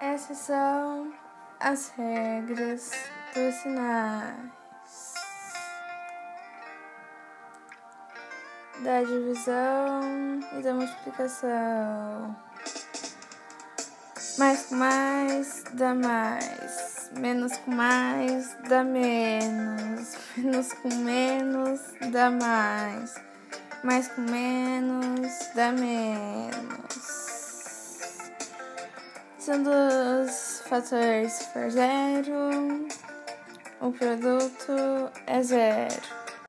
Essas são as regras dos sinais da divisão e da multiplicação. Mais com mais dá mais, menos com mais dá menos, menos com menos dá mais, mais com menos dá menos. Sendo os fatores for zero, o produto é zero.